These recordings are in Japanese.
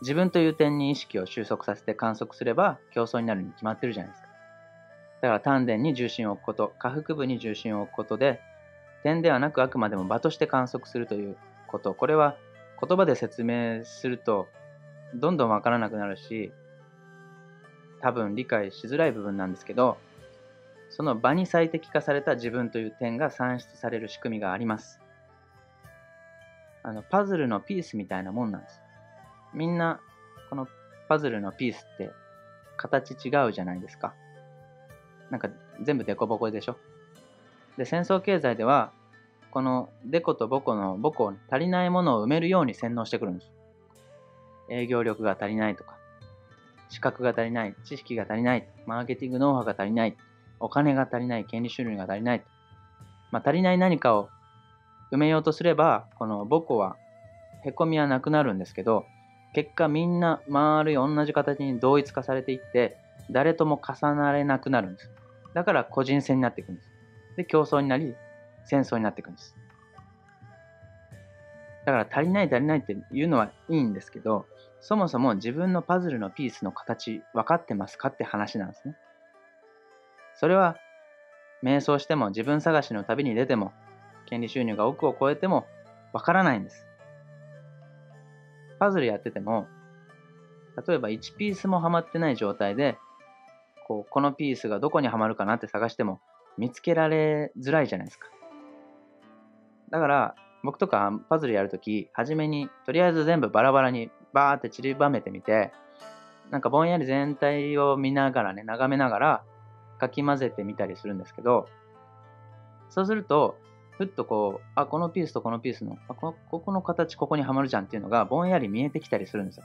自分という点に意識を収束させて観測すれば競争になるに決まってるじゃないですか。だから丹田に重心を置くこと、下腹部に重心を置くことで、点ではなくあくまでも場として観測するということ、これは言葉で説明するとどんどんわからなくなるし、多分理解しづらい部分なんですけど、その場に最適化された自分という点が算出される仕組みがあります。あの、パズルのピースみたいなもんなんです。みんな、このパズルのピースって形違うじゃないですか。なんか全部デコボコでしょ。で、戦争経済では、このデコとボコのボコ足りないものを埋めるように洗脳してくるんです。営業力が足りないとか、資格が足りない、知識が足りない、マーケティングノウハウが足りない、お金が足りない、権利収入が足りない。まあ、足りない何かを埋めようとすれば、このボコは、へこみはなくなるんですけど、結果みんな丸い同じ形に同一化されていって、誰とも重なれなくなるんです。だから個人戦になっていくんです。で、競争になり、戦争になっていくんです。だから足りない足りないって言うのはいいんですけど、そもそも自分のパズルのピースの形分かってますかって話なんですね。それは、瞑想しても自分探しの旅に出ても、権利収入が億を超えても分からないんです。パズルやってても、例えば1ピースもハマってない状態で、こう、このピースがどこにはまるかなって探しても見つけられづらいじゃないですか。だから、僕とかパズルやるとき、初めにとりあえず全部バラバラにバーって散りばめてみて、なんかぼんやり全体を見ながらね、眺めながらかき混ぜてみたりするんですけど、そうすると、ふっとこう、あ、このピースとこのピースの、あこここの形ここにはまるじゃんっていうのがぼんやり見えてきたりするんですよ。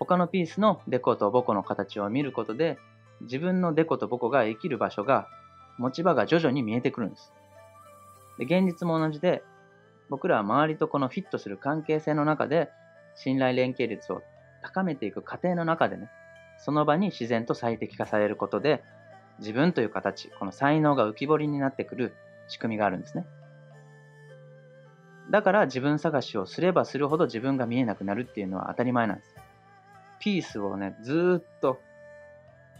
他のピースのデコとボコの形を見ることで、自分のデコとボコが生きる場所が、持ち場が徐々に見えてくるんです。で現実も同じで、僕らは周りとこのフィットする関係性の中で、信頼連携率を高めていく過程の中でね、その場に自然と最適化されることで、自分という形、この才能が浮き彫りになってくる仕組みがあるんですね。だから自分探しをすればするほど自分が見えなくなるっていうのは当たり前なんです。ピースをね、ずっと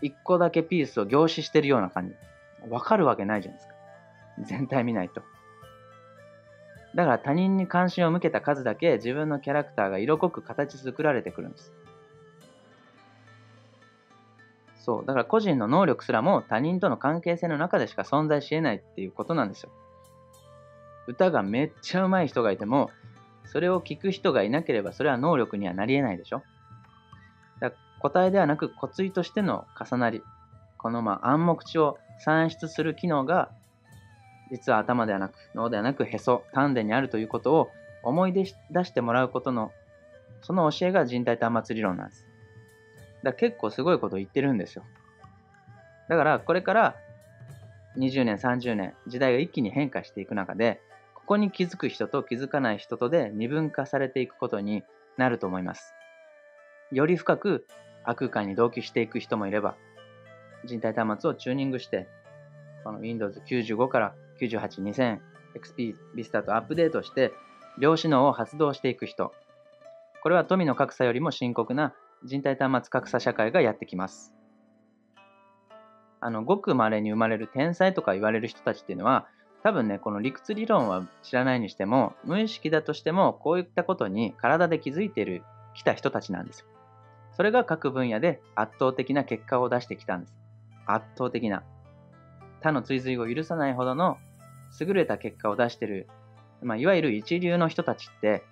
一個だけピースを凝視してるような感じ。わかるわけないじゃないですか。全体見ないと。だから他人に関心を向けた数だけ自分のキャラクターが色濃く形作られてくるんです。そう。だから個人の能力すらも他人との関係性の中でしか存在し得ないっていうことなんですよ。歌がめっちゃ上手い人がいても、それを聞く人がいなければそれは能力にはなり得ないでしょ。だ答えではなく骨髄としての重なり。このまあ暗黙知を算出する機能が実は頭ではなく脳ではなくへそ、丹田にあるということを思い出してもらうことのその教えが人体端末理論なんです。だ結構すごいこと言ってるんですよ。だからこれから20年、30年、時代が一気に変化していく中で、ここに気づく人と気づかない人とで二分化されていくことになると思います。より深く悪空間に同期していく人もいれば、人体端末をチューニングして、この Windows 95から98、2000、XP、Vista とアップデートして、量子脳を発動していく人。これは富の格差よりも深刻な人体端末格差社会がやってきます。あの、ごく稀に生まれる天才とか言われる人たちっていうのは、多分ね、この理屈理論は知らないにしても、無意識だとしても、こういったことに体で気づいてる、来た人たちなんですよ。それが各分野で圧倒的な結果を出してきたんです。圧倒的な。他の追随を許さないほどの優れた結果を出してる、まあ、いわゆる一流の人たちって、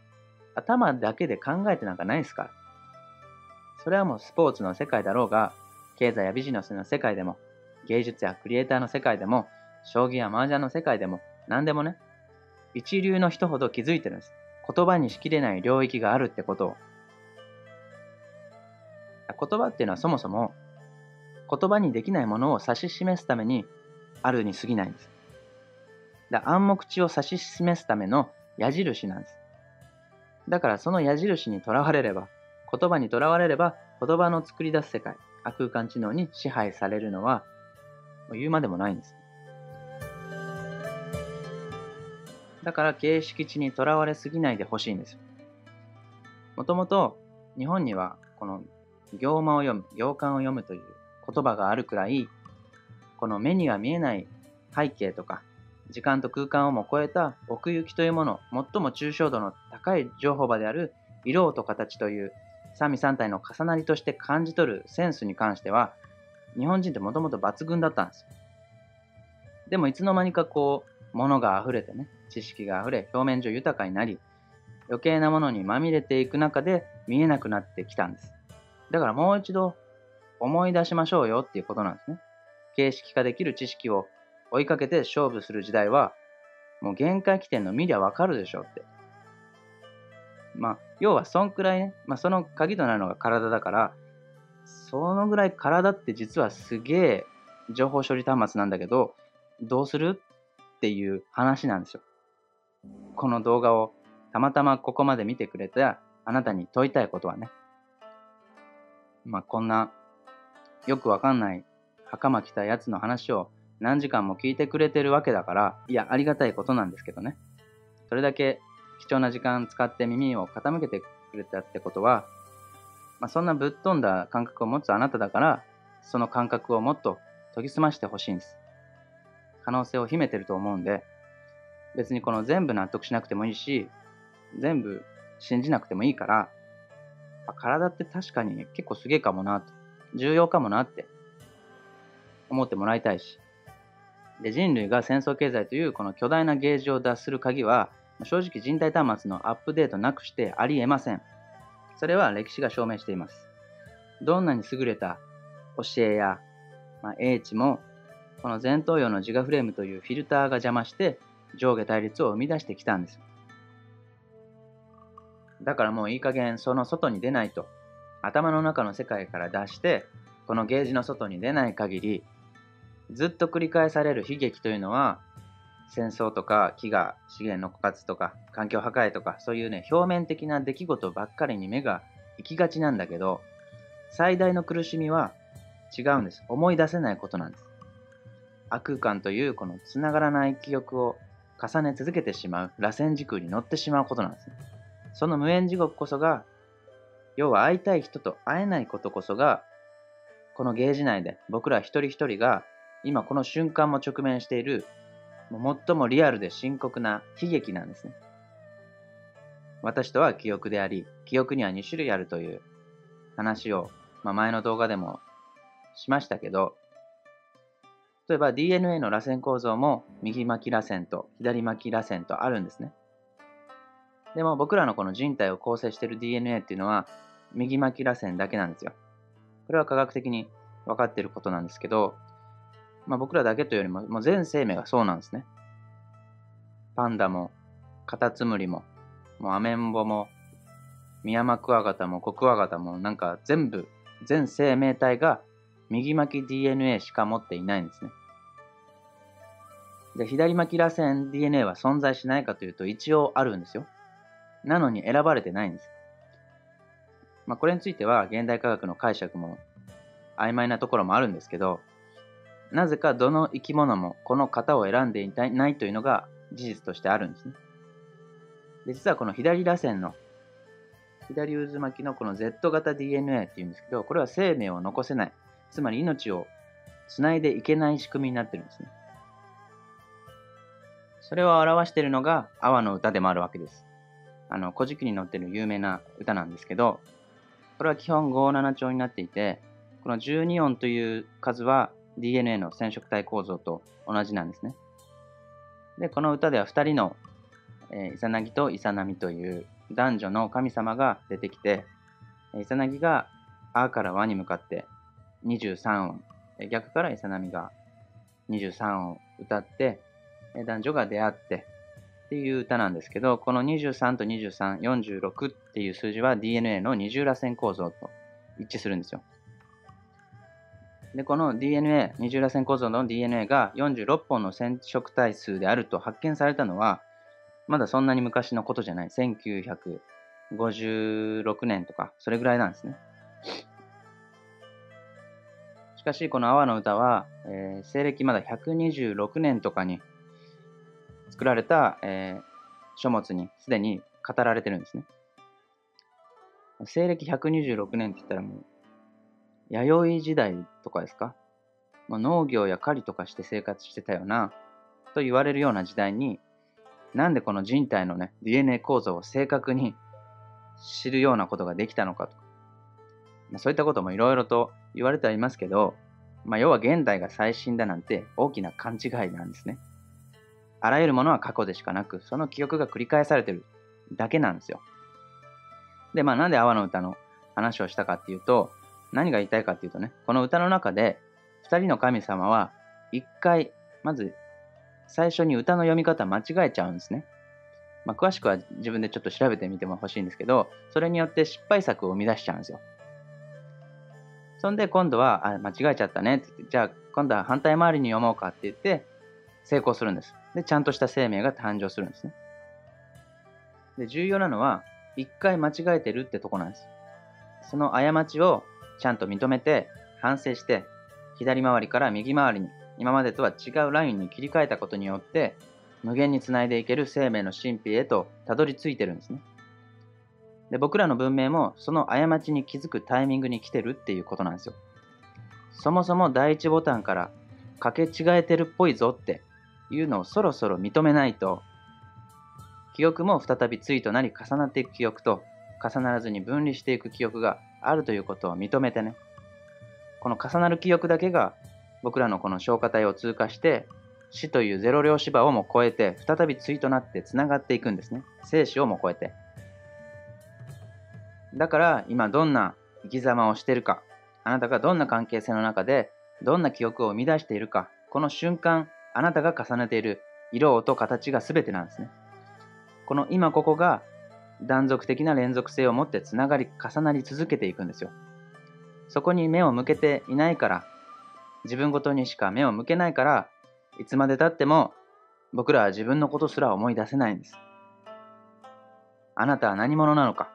頭だけで考えてなんかないですから。それはもうスポーツの世界だろうが、経済やビジネスの世界でも、芸術やクリエイターの世界でも、将棋や麻雀の世界でも、何でもね、一流の人ほど気づいてるんです。言葉にしきれない領域があるってことを。言葉っていうのはそもそも言葉にできないものを指し示すためにあるに過ぎないんです。だ暗黙知を指し示すための矢印なんです。だからその矢印にとらわれれば、言葉にとらわれれば、言葉の作り出す世界、空間知能に支配されるのは、言うまでもないんです。だから形式値にとらわれすぎないでほしいんですよ。もともと日本にはこの行間を読む、行間を読むという言葉があるくらい、この目には見えない背景とか、時間と空間をも超えた奥行きというもの、最も抽象度の高い情報場である色と形という三位三体の重なりとして感じ取るセンスに関しては、日本人ってもともと抜群だったんですよ。でもいつの間にかこう、物が溢れてね、知識が溢れ、表面上豊かになり、余計なものにまみれていく中で見えなくなってきたんです。だからもう一度思い出しましょうよっていうことなんですね。形式化できる知識を追いかけて勝負する時代は、もう限界起点の見りゃわかるでしょって。まあ、要はそんくらいね、まあ、その鍵となるのが体だから、そのぐらい体って実はすげえ情報処理端末なんだけど、どうするっていう話なんですよ。この動画をたまたまここまで見てくれたあなたに問いたいことはね。まあこんなよくわかんない袴着たやつの話を何時間も聞いてくれてるわけだから、いや、ありがたいことなんですけどね。それだけ貴重な時間使って耳を傾けてくれたってことは、まあ、そんなぶっ飛んだ感覚を持つあなただから、その感覚をもっと研ぎ澄ましてほしいんです。可能性を秘めてると思うんで、別にこの全部納得しなくてもいいし、全部信じなくてもいいから、体って確かに結構すげえかもなと、重要かもなって思ってもらいたいし。で、人類が戦争経済というこの巨大なゲージを脱する鍵は、正直人体端末のアップデートなくしてありえません。それは歴史が証明しています。どんなに優れた教えや、まあ、英知も、この前頭葉の自我フレームというフィルターが邪魔して上下対立を生み出してきたんです。だからもういい加減その外に出ないと。頭の中の世界から出して、このゲージの外に出ない限り、ずっと繰り返される悲劇というのは、戦争とか飢餓、資源の枯渇とか環境破壊とかそういうね、表面的な出来事ばっかりに目が行きがちなんだけど、最大の苦しみは違うんです。思い出せないことなんです。悪空間というこのつながらない記憶を重ね続けてしまう螺旋時空に乗ってしまうことなんですね。その無縁地獄こそが、要は会いたい人と会えないことこそが、このゲージ内で僕ら一人一人が今この瞬間も直面している最もリアルで深刻な悲劇なんですね。私とは記憶であり、記憶には2種類あるという話を、まあ、前の動画でもしましたけど、例えば DNA の螺旋構造も右巻き螺旋と左巻き螺旋とあるんですね。でも僕らのこの人体を構成している DNA っていうのは右巻き螺旋だけなんですよ。これは科学的に分かっていることなんですけど、まあ、僕らだけというよりも、もう全生命がそうなんですね。パンダも、カタツムリも、もうアメンボも、ミヤマクワガタもコクワガタも、なんか全部、全生命体が右巻き DNA しか持っていないんですね。で、左巻き螺旋 DNA は存在しないかというと一応あるんですよ。なのに選ばれてないんです。まあ、これについては現代科学の解釈も曖昧なところもあるんですけど、なぜかどの生き物もこの型を選んでいないというのが事実としてあるんですね。で実はこの左螺旋の左渦巻きのこの Z 型 DNA っていうんですけど、これは生命を残せない。つまり命をつないでいけない仕組みになってるんですね。それを表しているのが阿波の歌でもあるわけです。あの、古事記に載ってる有名な歌なんですけど、これは基本5-7調になっていて、この12音という数は DNA の染色体構造と同じなんですね。で、この歌では2人の、えー、イサナギとイサナミという男女の神様が出てきて、イサナギがあから和に向かって23音、逆からイサナミが23音歌って、男女が出会ってっていう歌なんですけど、この23と23、46っていう数字は DNA の二重らせん構造と一致するんですよ。で、この DNA、二重らせん構造の DNA が46本の染色体数であると発見されたのは、まだそんなに昔のことじゃない。1956年とか、それぐらいなんですね。しかし、この阿波の歌は、えー、西暦まだ126年とかに作られた、えー、書物にすでに語られてるんですね。西暦126年って言ったらもう、弥生時代とかですか？もう農業や狩りとかして生活してたよな、と言われるような時代に、なんでこの人体のね、DNA 構造を正確に知るようなことができたのかとか、まあ、そういったこともいろいろと言われてはいますけど、まあ、要は現代が最新だなんて大きな勘違いなんですね。あらゆるものは過去でしかなく、その記憶が繰り返されてるだけなんですよ。で、まあなんで阿波の歌の話をしたかっていうと、何が言いたいかっていうとね、この歌の中で、二人の神様は、一回、まず、最初に歌の読み方間違えちゃうんですね。まあ、詳しくは自分でちょっと調べてみても欲しいんですけど、それによって失敗作を生み出しちゃうんですよ。そんで今度は、あ、間違えちゃったねって言って、じゃあ今度は反対回りに読もうかって言って、成功するんです。で、ちゃんとした生命が誕生するんですね。で、重要なのは、一回間違えてるってとこなんです。その過ちをちゃんと認めて、反省して、左回りから右回りに、今までとは違うラインに切り替えたことによって、無限につないでいける生命の神秘へとたどり着いてるんですね。で僕らの文明もその過ちに気づくタイミングに来てるっていうことなんですよ。そもそも第一ボタンからかけ違えてるっぽいぞっていうのをそろそろ認めないと記憶も再び対となり重なっていく記憶と重ならずに分離していく記憶があるということを認めてね。この重なる記憶だけが僕らのこの消化体を通過して死というゼロ量芝をも超えて再び対となってつながっていくんですね。生死をも超えて。だから今どんな生き様をしているかあなたがどんな関係性の中でどんな記憶を生み出しているかこの瞬間あなたが重ねている色音形が全てなんですね。この今ここが断続的な連続性を持ってつながり重なり続けていくんですよ。そこに目を向けていないから自分ごとにしか目を向けないからいつまでたっても僕らは自分のことすら思い出せないんです。あなたは何者なのか？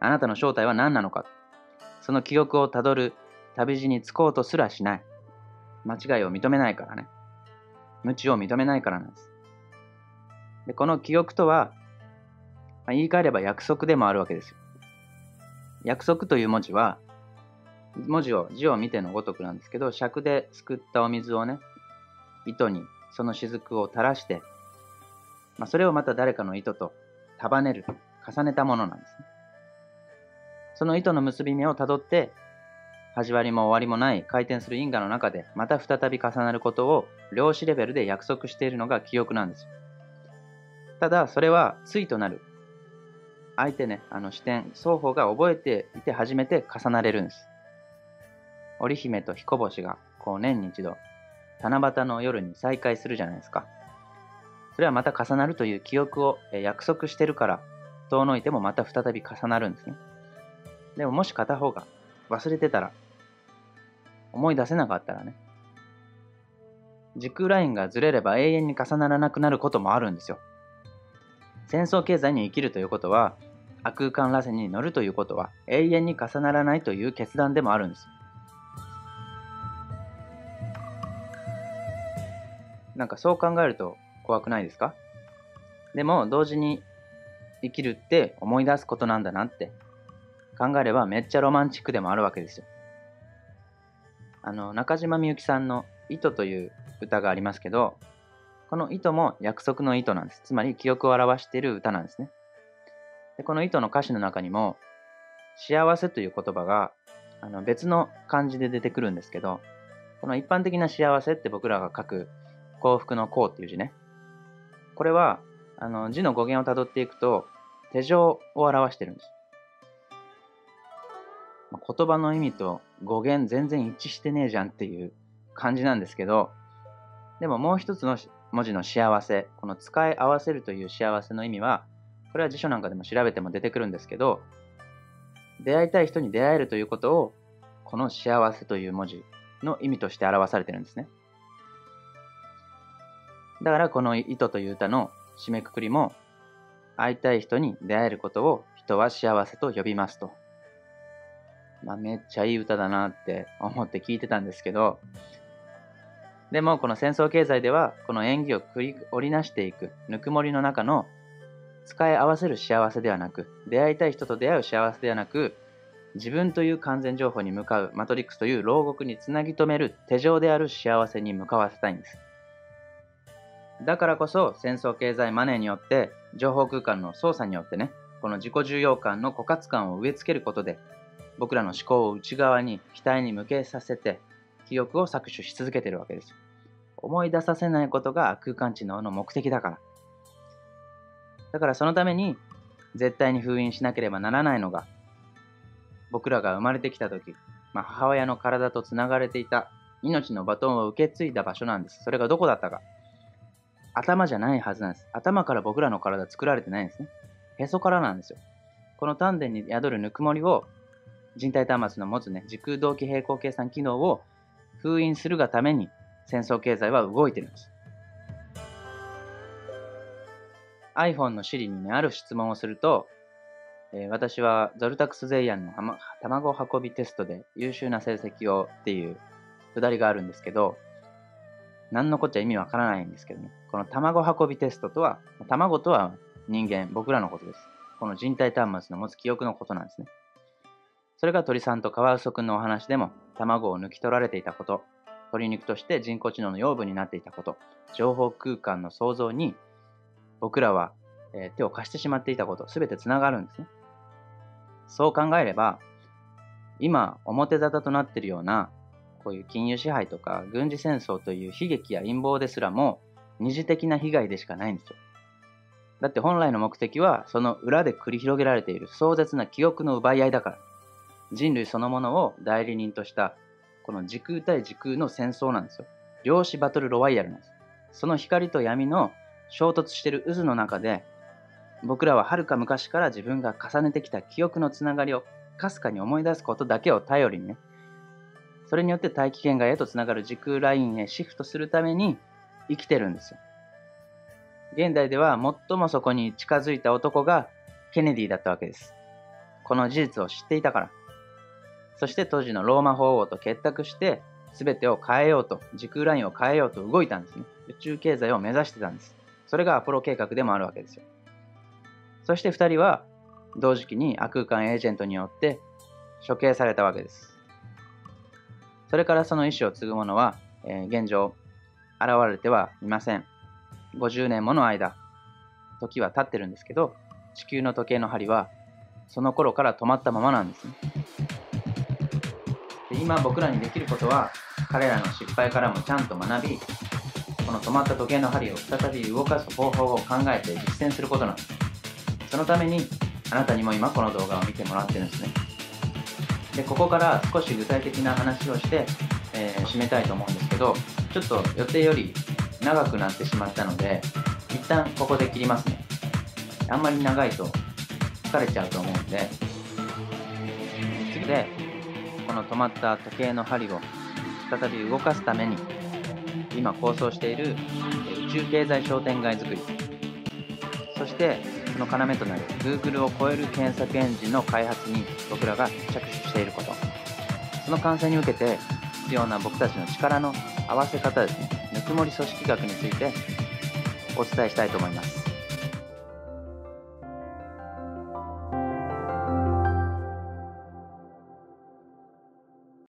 あなたの正体は何なのか？その記憶をたどる旅路に着こうとすらしない。間違いを認めないからね。無知を認めないからなんです。でこの記憶とは、まあ、言い換えれば約束でもあるわけですよ約束という文字は文字を字を見てのごとくなんですけど尺ですくったお水をね糸にその雫を垂らして、まあ、それをまた誰かの糸と束ねる重ねたものなんですねその糸の結び目をたどって、始まりも終わりもない回転する因果の中で、また再び重なることを量子レベルで約束しているのが記憶なんですよ。ただ、それは対となる。相手ね、あの視点、双方が覚えていて初めて重なれるんです。織姫と彦星が、こう年に一度、七夕の夜に再会するじゃないですか。それはまた重なるという記憶を約束してるから、遠のいてもまた再び重なるんですね。でももし片方が忘れてたら、思い出せなかったらね、時空ラインがずれれば永遠に重ならなくなることもあるんですよ。戦争経済に生きるということは、悪空間螺旋に乗るということは永遠に重ならないという決断でもあるんです。なんかそう考えると怖くないですか？でも同時に生きるって思い出すことなんだなって考えればめっちゃロマンチックでもあるわけですよ。あの、中島みゆきさんの糸という歌がありますけど、この糸も約束の糸なんです。つまり記憶を表している歌なんですね。でこの糸の歌詞の中にも、幸せという言葉があの別の漢字で出てくるんですけど、この一般的な幸せって僕らが書く幸福の幸っていう字ね。これはあの字の語源をたどっていくと手錠を表してるんです。言葉の意味と語源全然一致してねえじゃんっていう感じなんですけど、でももう一つの文字の幸せ、この使い合わせるという幸せの意味は、これは辞書なんかでも調べても出てくるんですけど、出会いたい人に出会えるということを、この幸せという文字の意味として表されてるんですね。だからこの糸という歌の締めくくりも、会いたい人に出会えることを人は幸せと呼びますとまあ、めっちゃいい歌だなって思って聞いてたんですけど、でもこの戦争経済ではこの演技を繰り織りなしていくぬくもりの中の使い合わせる幸せではなく、出会いたい人と出会う幸せではなく、自分という完全情報に向かうマトリックスという牢獄につなぎ止める手錠である幸せに向かわせたいんです。だからこそ戦争経済マネーによって情報空間の操作によってね、この自己重要感の枯渇感を植え付けることで僕らの思考を内側に期待に向けさせて記憶を搾取し続けてるわけです。思い出させないことが空間知能の目的だから。だからそのために絶対に封印しなければならないのが僕らが生まれてきた時、まあ、母親の体とつながれていた命のバトンを受け継いだ場所なんです。それがどこだったか。頭じゃないはずなんです。頭から僕らの体作られてないんですね。へそからなんですよ。この丹田に宿るぬくもりを人体端末の持つね、時空同期平行計算機能を封印するがために戦争経済は動いてるんです。iPhone の Siri にね、ある質問をすると、えー、私はゾルタクス・ゼイアンの卵運びテストで優秀な成績をっていうくだりがあるんですけど、何のこっちゃ意味わからないんですけどね。この卵運びテストとは、卵とは人間、僕らのことです。この人体端末の持つ記憶のことなんですね。それが鳥さんとカワウソくんのお話でも、卵を抜き取られていたこと、鶏肉として人工知能の養分になっていたこと、情報空間の創造に僕らは、え手を貸してしまっていたこと、すべてつながるんですね。そう考えれば、今、表沙汰となっているような、こういう金融支配とか軍事戦争という悲劇や陰謀ですらも、二次的な被害でしかないんですよ。だって本来の目的は、その裏で繰り広げられている壮絶な記憶の奪い合いだから。人類そのものを代理人とした、この時空対時空の戦争なんですよ。量子バトルロワイヤルなんです。その光と闇の衝突してる渦の中で、僕らははるか昔から自分が重ねてきた記憶のつながりをかすかに思い出すことだけを頼りにね、それによって大気圏外へとつながる時空ラインへシフトするために生きてるんですよ。現代では最もそこに近づいた男がケネディだったわけです。この事実を知っていたから。そして当時のローマ法王と結託して、全てを変えようと、時空ラインを変えようと動いたんですね。宇宙経済を目指してたんです。それがアポロ計画でもあるわけですよ。そして2人は同時期に亜空間エージェントによって処刑されたわけです。それからその意思を継ぐ者は、えー、現状、現れてはいません。50年もの間、時は経ってるんですけど、地球の時計の針はその頃から止まったままなんですね。今僕らにできることは、彼らの失敗からもちゃんと学び、この止まった時計の針を再び動かす方法を考えて実践することなんです。そのために、あなたにも今この動画を見てもらってるんですね。で、ここから少し具体的な話をして、えー、締めたいと思うんですけど、ちょっと予定より長くなってしまったので、一旦ここで切りますね。あんまり長いと疲れちゃうと思うんで、次で、この止まった時計の針を再び動かすために、今構想している宇宙経済商店街づくり、そしてその要となる Google を超える検索エンジンの開発に僕らが着手していること、その完成に向けて必要な僕たちの力の合わせ方ですね、ぬくもり組織学についてお伝えしたいと思います。